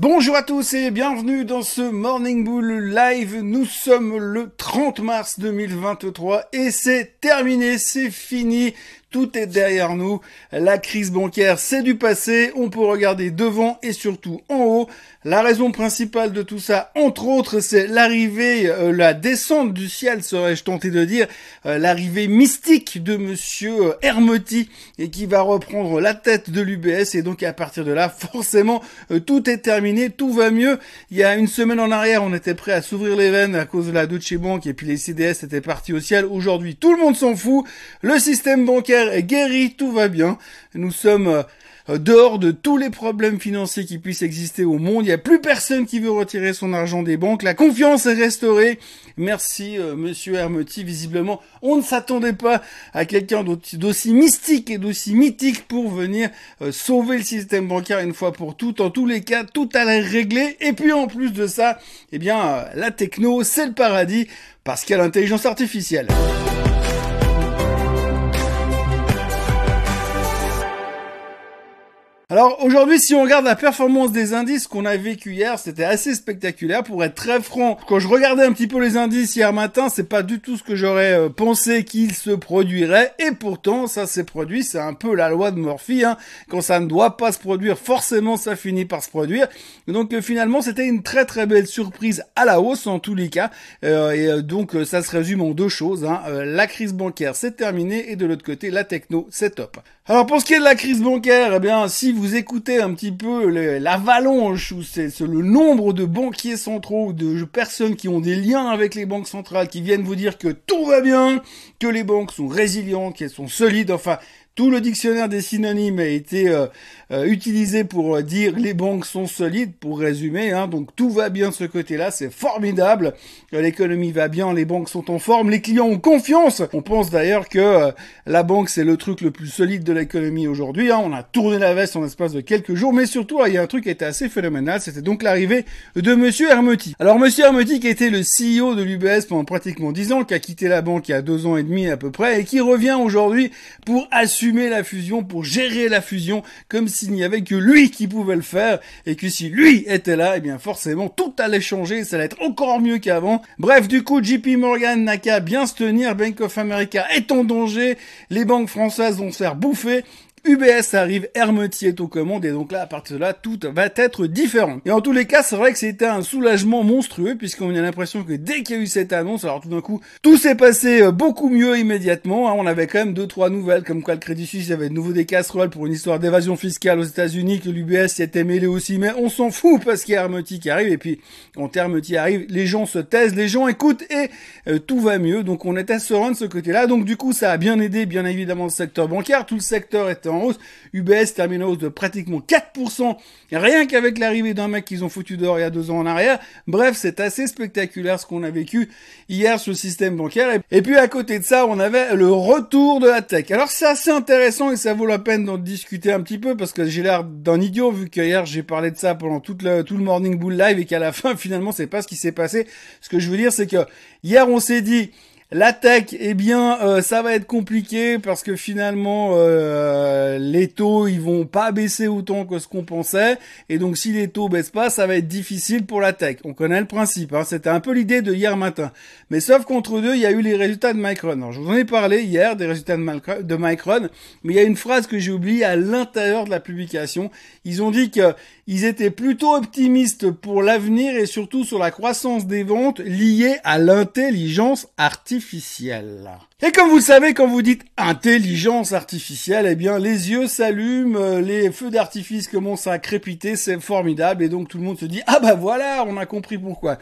Bonjour à tous et bienvenue dans ce Morning Bull Live. Nous sommes le 30 mars 2023 et c'est terminé, c'est fini. Tout est derrière nous. La crise bancaire, c'est du passé. On peut regarder devant et surtout en haut. La raison principale de tout ça, entre autres, c'est l'arrivée, euh, la descente du ciel, serais-je tenté de dire, euh, l'arrivée mystique de monsieur euh, Hermoti et qui va reprendre la tête de l'UBS. Et donc, à partir de là, forcément, tout est terminé, tout va mieux. Il y a une semaine en arrière, on était prêt à s'ouvrir les veines à cause de la Deutsche Bank et puis les CDS étaient partis au ciel. Aujourd'hui, tout le monde s'en fout. Le système bancaire est guéri, tout va bien. Nous sommes euh, dehors de tous les problèmes financiers qui puissent exister au monde. Il n'y a plus personne qui veut retirer son argent des banques. La confiance est restaurée. Merci, euh, monsieur Hermeti. Visiblement, on ne s'attendait pas à quelqu'un d'aussi mystique et d'aussi mythique pour venir euh, sauver le système bancaire une fois pour toutes. En tous les cas, tout a l'air réglé. Et puis, en plus de ça, eh bien, la techno, c'est le paradis parce qu'il y a l'intelligence artificielle. Alors aujourd'hui, si on regarde la performance des indices qu'on a vécu hier, c'était assez spectaculaire. Pour être très franc, quand je regardais un petit peu les indices hier matin, c'est pas du tout ce que j'aurais euh, pensé qu'il se produirait. Et pourtant, ça s'est produit. C'est un peu la loi de Murphy. Hein. Quand ça ne doit pas se produire, forcément, ça finit par se produire. Donc euh, finalement, c'était une très très belle surprise à la hausse en tous les cas. Euh, et donc ça se résume en deux choses. Hein. la crise bancaire, c'est terminé. Et de l'autre côté, la techno, c'est top. Alors pour ce qui est de la crise bancaire, eh bien si vous écoutez un petit peu l'avalanche ou c'est le nombre de banquiers centraux, de personnes qui ont des liens avec les banques centrales, qui viennent vous dire que tout va bien, que les banques sont résilientes, qu'elles sont solides, enfin tout le dictionnaire des synonymes a été euh, euh, utilisé pour euh, dire les banques sont solides, pour résumer. Hein, donc tout va bien de ce côté-là, c'est formidable. L'économie va bien, les banques sont en forme, les clients ont confiance. On pense d'ailleurs que la banque c'est le truc le plus solide de l'économie aujourd'hui. Hein. On a tourné la veste en espace de quelques jours, mais surtout il y a un truc qui était assez phénoménal, c'était donc l'arrivée de Monsieur Hermeti. Alors Monsieur Hermeti qui était le CEO de l'UBS pendant pratiquement 10 ans, qui a quitté la banque il y a deux ans et demi à peu près, et qui revient aujourd'hui pour assurer la fusion, pour gérer la fusion, comme s'il n'y avait que lui qui pouvait le faire, et que si lui était là, eh bien forcément tout allait changer, ça allait être encore mieux qu'avant. Bref, du coup, JP Morgan n'a qu'à bien se tenir, Bank of America est en danger, les banques françaises vont se faire bouffer, UBS arrive, Hermetier est aux commandes et donc là, à partir de là, tout va être différent. Et en tous les cas, c'est vrai que c'était un soulagement monstrueux puisqu'on a l'impression que dès qu'il y a eu cette annonce, alors tout d'un coup, tout s'est passé euh, beaucoup mieux immédiatement. Hein. On avait quand même deux, trois nouvelles comme quoi le Crédit Suisse avait de nouveau des casseroles pour une histoire d'évasion fiscale aux États-Unis, que l'UBS s'y était mêlé aussi, mais on s'en fout parce qu'il y a Hermetier qui arrive et puis quand Hermetier arrive, les gens se taisent, les gens écoutent et euh, tout va mieux. Donc on était serein de ce côté-là. Donc du coup, ça a bien aidé, bien évidemment, le secteur bancaire. Tout le secteur était en hausse. UBS termine en hausse de pratiquement 4%, rien qu'avec l'arrivée d'un mec qu'ils ont foutu dehors il y a deux ans en arrière. Bref, c'est assez spectaculaire ce qu'on a vécu hier sur le système bancaire. Et puis à côté de ça, on avait le retour de la tech. Alors c'est assez intéressant et ça vaut la peine d'en discuter un petit peu parce que j'ai l'air d'un idiot vu qu'hier j'ai parlé de ça pendant tout le, Morning Bull Live et qu'à la fin finalement c'est pas ce qui s'est passé. Ce que je veux dire c'est que hier on s'est dit la tech, eh bien, euh, ça va être compliqué parce que finalement, euh, les taux, ils vont pas baisser autant que ce qu'on pensait. Et donc, si les taux baissent pas, ça va être difficile pour la tech. On connaît le principe. Hein. C'était un peu l'idée de hier matin. Mais sauf qu'entre deux, il y a eu les résultats de Micron. Alors, je vous en ai parlé hier des résultats de Micron, mais il y a une phrase que j'ai oubliée à l'intérieur de la publication. Ils ont dit qu'ils étaient plutôt optimistes pour l'avenir et surtout sur la croissance des ventes liées à l'intelligence artificielle et comme vous le savez, quand vous dites intelligence artificielle, eh bien les yeux s'allument, euh, les feux d'artifice commencent à crépiter, c'est formidable, et donc tout le monde se dit ah bah voilà, on a compris pourquoi.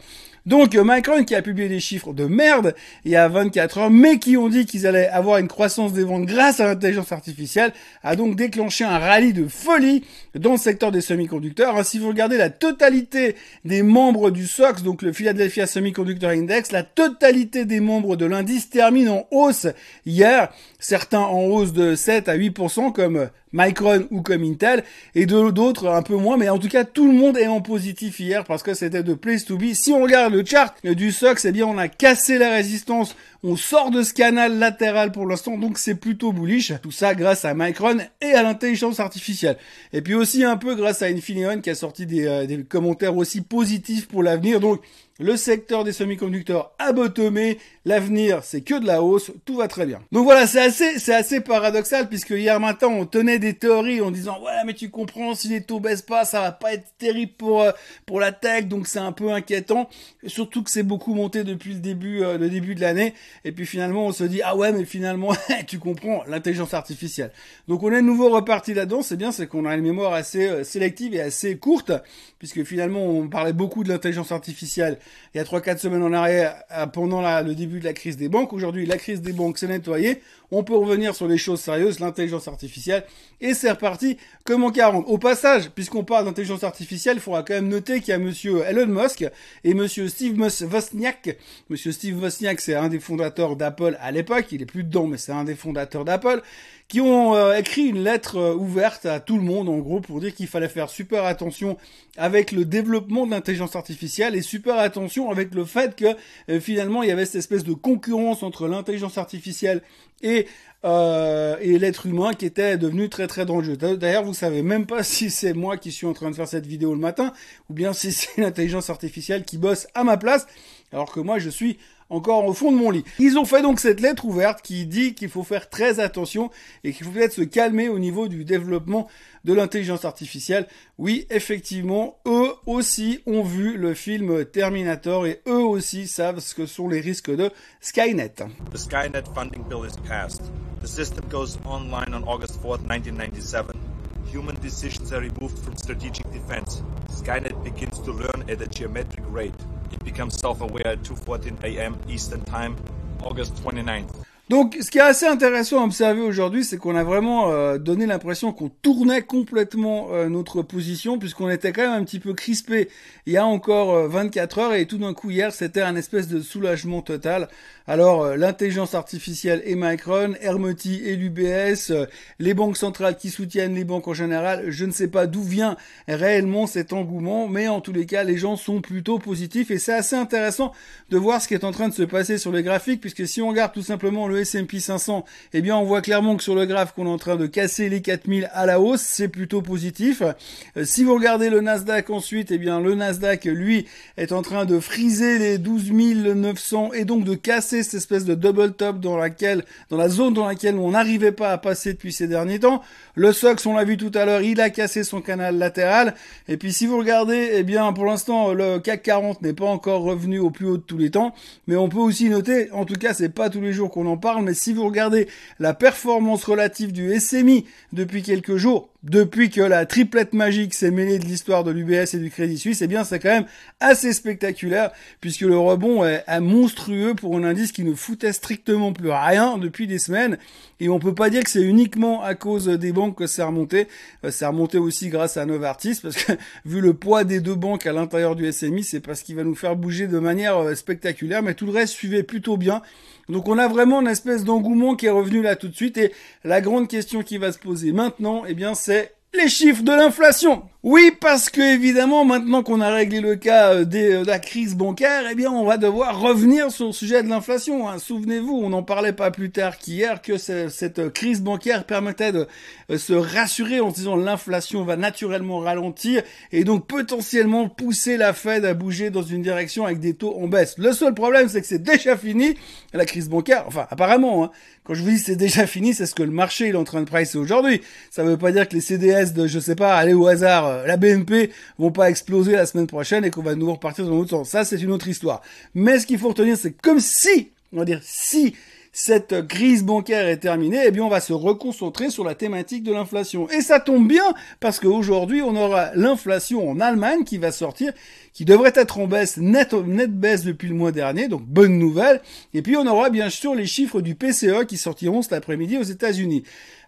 Donc Micron qui a publié des chiffres de merde il y a 24 heures, mais qui ont dit qu'ils allaient avoir une croissance des ventes grâce à l'intelligence artificielle, a donc déclenché un rallye de folie dans le secteur des semi-conducteurs. Hein, si vous regardez la totalité des membres du SOX, donc le Philadelphia Semiconductor Index, la totalité des membres de l'indice termine en hausse hier, certains en hausse de 7 à 8% comme Micron ou comme Intel, et d'autres un peu moins, mais en tout cas tout le monde est en positif hier parce que c'était de place to be. Si on regarde le chart du SOX, eh bien on a cassé la résistance, on sort de ce canal latéral pour l'instant, donc c'est plutôt bullish. Tout ça grâce à Micron et à l'intelligence artificielle. Et puis aussi un peu grâce à Infineon qui a sorti des, euh, des commentaires aussi positifs pour l'avenir. Donc le secteur des semi-conducteurs a bottomé, l'avenir c'est que de la hausse, tout va très bien. Donc voilà, c'est assez, c'est assez paradoxal puisque hier matin on tenait des théories en disant ouais mais tu comprends si les taux baissent pas ça va pas être terrible pour euh, pour la tech donc c'est un peu inquiétant. Surtout que c'est beaucoup monté depuis le début euh, le début de l'année et puis finalement on se dit ah ouais mais finalement tu comprends l'intelligence artificielle. Donc on est de nouveau reparti là-dedans, c'est bien c'est qu'on a une mémoire assez euh, sélective et assez courte puisque finalement on parlait beaucoup de l'intelligence artificielle il y a 3-4 semaines en arrière, euh, pendant le début de la crise des banques. Aujourd'hui, la crise des banques s'est nettoyée. On peut revenir sur les choses sérieuses, l'intelligence artificielle. Et c'est reparti comme en 40. Au passage, puisqu'on parle d'intelligence artificielle, il faudra quand même noter qu'il y a monsieur Elon Musk et monsieur Steve Wozniak. Monsieur Steve Wozniak, c'est un des fondateurs d'Apple à l'époque. Il est plus dedans, mais c'est un des fondateurs d'Apple qui ont euh, écrit une lettre euh, ouverte à tout le monde, en gros, pour dire qu'il fallait faire super attention avec le développement de l'intelligence artificielle et super attention avec le fait que euh, finalement il y avait cette espèce de concurrence entre l'intelligence artificielle et et l'être humain qui était devenu très très dangereux. D'ailleurs, vous savez même pas si c'est moi qui suis en train de faire cette vidéo le matin ou bien si c'est l'intelligence artificielle qui bosse à ma place, alors que moi je suis encore au fond de mon lit. Ils ont fait donc cette lettre ouverte qui dit qu'il faut faire très attention et qu'il faut peut-être se calmer au niveau du développement de l'intelligence artificielle. Oui, effectivement, eux aussi ont vu le film Terminator et eux aussi savent ce que sont les risques de Skynet. The Skynet funding bill is passed. The system goes online on August 4, 1997. Human decisions are removed from strategic defense. Skynet begins to learn at a geometric rate. It becomes self-aware at 2.14 a.m. Eastern Time, August 29th. Donc, ce qui est assez intéressant à observer aujourd'hui, c'est qu'on a vraiment euh, donné l'impression qu'on tournait complètement euh, notre position, puisqu'on était quand même un petit peu crispé il y a encore 24 euh, heures, et tout d'un coup hier, c'était un espèce de soulagement total. Alors, l'intelligence artificielle et Micron, Hermeti et l'UBS, les banques centrales qui soutiennent les banques en général, je ne sais pas d'où vient réellement cet engouement, mais en tous les cas, les gens sont plutôt positifs, et c'est assez intéressant de voir ce qui est en train de se passer sur les graphiques, puisque si on regarde tout simplement le S&P 500, eh bien on voit clairement que sur le graphe qu'on est en train de casser les 4000 à la hausse, c'est plutôt positif. Euh, si vous regardez le Nasdaq ensuite, eh bien le Nasdaq lui est en train de friser les 12 900 et donc de casser cette espèce de double top dans laquelle dans la zone dans laquelle on n'arrivait pas à passer depuis ces derniers temps. Le SOX, on l'a vu tout à l'heure, il a cassé son canal latéral et puis si vous regardez, eh bien pour l'instant le CAC 40 n'est pas encore revenu au plus haut de tous les temps, mais on peut aussi noter en tout cas, c'est pas tous les jours qu'on en parle mais si vous regardez la performance relative du SMI depuis quelques jours, depuis que la triplette magique s'est mêlée de l'histoire de l'UBS et du Crédit Suisse, eh bien c'est quand même assez spectaculaire puisque le rebond est, monstrueux pour un indice qui ne foutait strictement plus rien depuis des semaines. Et on peut pas dire que c'est uniquement à cause des banques que c'est remonté, euh, c'est remonté aussi grâce à Novartis parce que vu le poids des deux banques à l'intérieur du SMI, c'est parce qu'il va nous faire bouger de manière euh, spectaculaire. Mais tout le reste suivait plutôt bien. Donc on a vraiment une espèce d'engouement qui est revenu là tout de suite. Et la grande question qui va se poser maintenant, eh bien c'est les chiffres de l'inflation. Oui, parce que évidemment, maintenant qu'on a réglé le cas euh, euh, de la crise bancaire, eh bien, on va devoir revenir sur le sujet de l'inflation. Hein. Souvenez-vous, on n'en parlait pas plus tard qu'hier que cette crise bancaire permettait de euh, se rassurer en disant l'inflation va naturellement ralentir et donc potentiellement pousser la Fed à bouger dans une direction avec des taux en baisse. Le seul problème, c'est que c'est déjà fini la crise bancaire. Enfin, apparemment, hein. Quand je vous dis c'est déjà fini, c'est ce que le marché est en train de pricer aujourd'hui. Ça veut pas dire que les CDS de, je sais pas, aller au hasard euh, la BNP vont pas exploser la semaine prochaine et qu'on va nous repartir dans l'autre sens. Ça, c'est une autre histoire. Mais ce qu'il faut retenir, c'est comme si, on va dire, si cette crise bancaire est terminée, eh bien on va se reconcentrer sur la thématique de l'inflation. Et ça tombe bien parce qu'aujourd'hui on aura l'inflation en Allemagne qui va sortir, qui devrait être en baisse, net, net baisse depuis le mois dernier, donc bonne nouvelle. Et puis on aura bien sûr les chiffres du PCE qui sortiront cet après-midi aux États-Unis.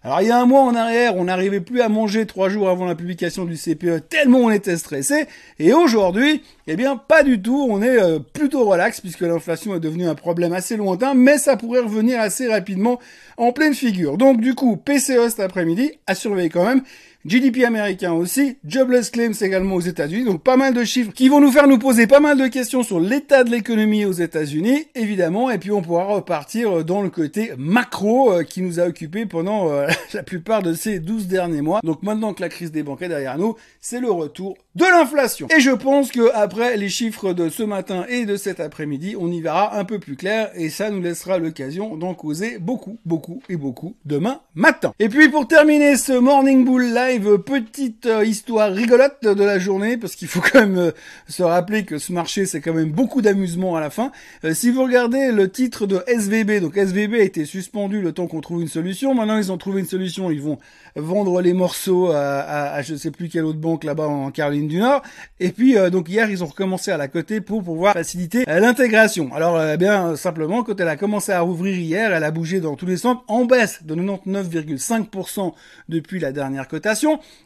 Alors il y a un mois en arrière, on n'arrivait plus à manger trois jours avant la publication du CPE tellement on était stressé. Et aujourd'hui, eh bien pas du tout, on est euh, plutôt relax puisque l'inflation est devenue un problème assez lointain, mais ça pourrait revenir assez rapidement en pleine figure. Donc du coup, PCE cet après-midi, à surveiller quand même. GDP américain aussi, jobless claims également aux États-Unis, donc pas mal de chiffres qui vont nous faire nous poser pas mal de questions sur l'état de l'économie aux États-Unis, évidemment, et puis on pourra repartir dans le côté macro euh, qui nous a occupé pendant euh, la plupart de ces 12 derniers mois. Donc maintenant que la crise des banques est derrière nous, c'est le retour de l'inflation. Et je pense que après les chiffres de ce matin et de cet après-midi, on y verra un peu plus clair et ça nous laissera l'occasion d'en causer beaucoup, beaucoup et beaucoup demain matin. Et puis pour terminer ce Morning Bull Live, petite euh, histoire rigolote de la journée, parce qu'il faut quand même euh, se rappeler que ce marché, c'est quand même beaucoup d'amusement à la fin. Euh, si vous regardez le titre de SVB, donc SVB a été suspendu le temps qu'on trouve une solution. Maintenant, ils ont trouvé une solution, ils vont vendre les morceaux à, je sais plus quelle autre banque là-bas en Caroline du Nord. Et puis, donc hier, ils ont recommencé à la côté pour pouvoir faciliter l'intégration. Alors, eh bien, simplement, quand elle a commencé à rouvrir hier, elle a bougé dans tous les sens, en baisse de 99,5% depuis la dernière cotation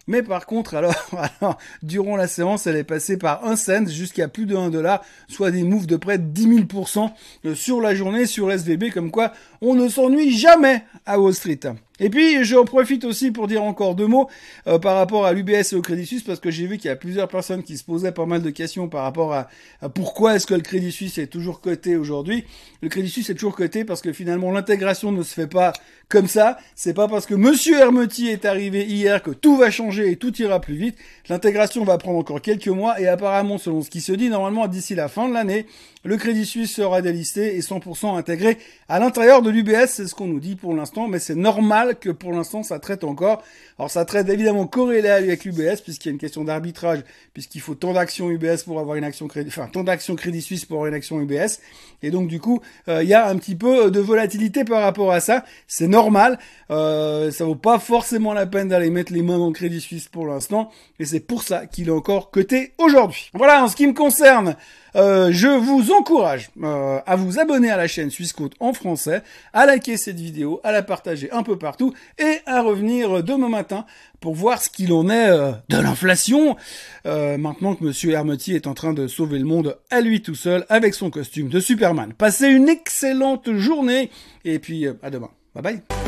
mais par contre, alors, durant la séance, elle est passée par un cent jusqu'à plus de 1 dollar, soit des moves de près de 10 000% euh, sur la journée sur SVB, comme quoi on ne s'ennuie jamais à Wall Street. Et puis, j'en profite aussi pour dire encore deux mots euh, par rapport à l'UBS et au Crédit Suisse, parce que j'ai vu qu'il y a plusieurs personnes qui se posaient pas mal de questions par rapport à, pourquoi est-ce que le Crédit Suisse est toujours coté aujourd'hui. Le Crédit Suisse est toujours coté parce que finalement l'intégration ne se fait pas comme ça. C'est pas parce que Monsieur Hermetier est arrivé hier que tout va changer et tout ira plus vite. L'intégration va prendre encore quelques mois et apparemment, selon ce qui se dit, normalement d'ici la fin de l'année, le Crédit Suisse sera délisté et 100% intégré à l'intérieur de l'UBS. C'est ce qu'on nous dit pour l'instant, mais c'est normal que pour l'instant ça traite encore. Alors ça traite évidemment corrélé avec l'UBS puisqu'il y a une question d'arbitrage, puisqu'il faut tant d'actions UBS pour avoir une action crédit, enfin tant d'actions Crédit Suisse pour avoir une action UBS. Et donc du coup, euh, il y a un petit peu de volatilité par rapport à ça. C'est normal. Euh, ça vaut pas forcément la peine d'aller mettre les mains dans Crédit Suisse pour l'instant. Et c'est pour ça qu'il est encore coté aujourd'hui. Voilà, en ce qui me concerne, euh, je vous encourage euh, à vous abonner à la chaîne Suisse en français, à liker cette vidéo, à la partager un peu partout et à revenir demain matin pour voir ce qu'il en est euh, de l'inflation maintenant que Monsieur Hermetier est en train de sauver le monde à lui tout seul avec son costume de Superman. Passez une excellente journée et puis à demain. Bye bye.